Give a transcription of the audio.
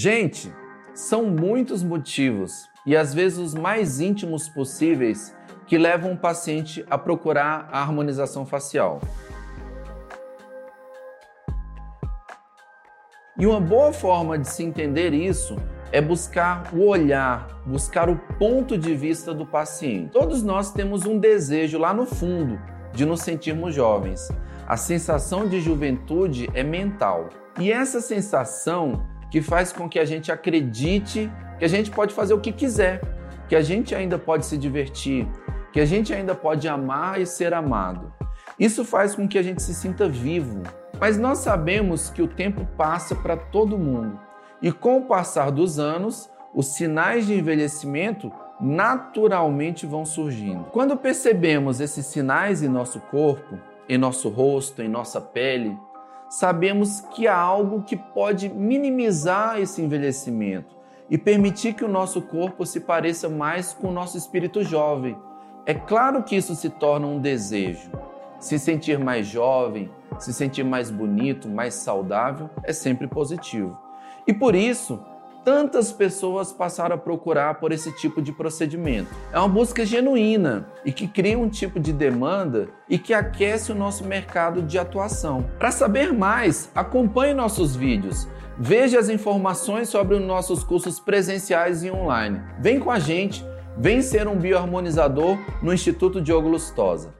Gente, são muitos motivos e às vezes os mais íntimos possíveis que levam o paciente a procurar a harmonização facial. E uma boa forma de se entender isso é buscar o olhar, buscar o ponto de vista do paciente. Todos nós temos um desejo lá no fundo de nos sentirmos jovens. A sensação de juventude é mental. E essa sensação que faz com que a gente acredite que a gente pode fazer o que quiser, que a gente ainda pode se divertir, que a gente ainda pode amar e ser amado. Isso faz com que a gente se sinta vivo. Mas nós sabemos que o tempo passa para todo mundo. E com o passar dos anos, os sinais de envelhecimento naturalmente vão surgindo. Quando percebemos esses sinais em nosso corpo, em nosso rosto, em nossa pele, sabemos que há algo que pode minimizar esse envelhecimento e permitir que o nosso corpo se pareça mais com o nosso espírito jovem. É claro que isso se torna um desejo. Se sentir mais jovem, se sentir mais bonito, mais saudável, é sempre positivo. E por isso, tantas pessoas passaram a procurar por esse tipo de procedimento. É uma busca genuína e que cria um tipo de demanda e que aquece o nosso mercado de atuação. Para saber mais, acompanhe nossos vídeos. Veja as informações sobre os nossos cursos presenciais e online. Vem com a gente, vem ser um bioharmonizador no Instituto Diogo Lustosa.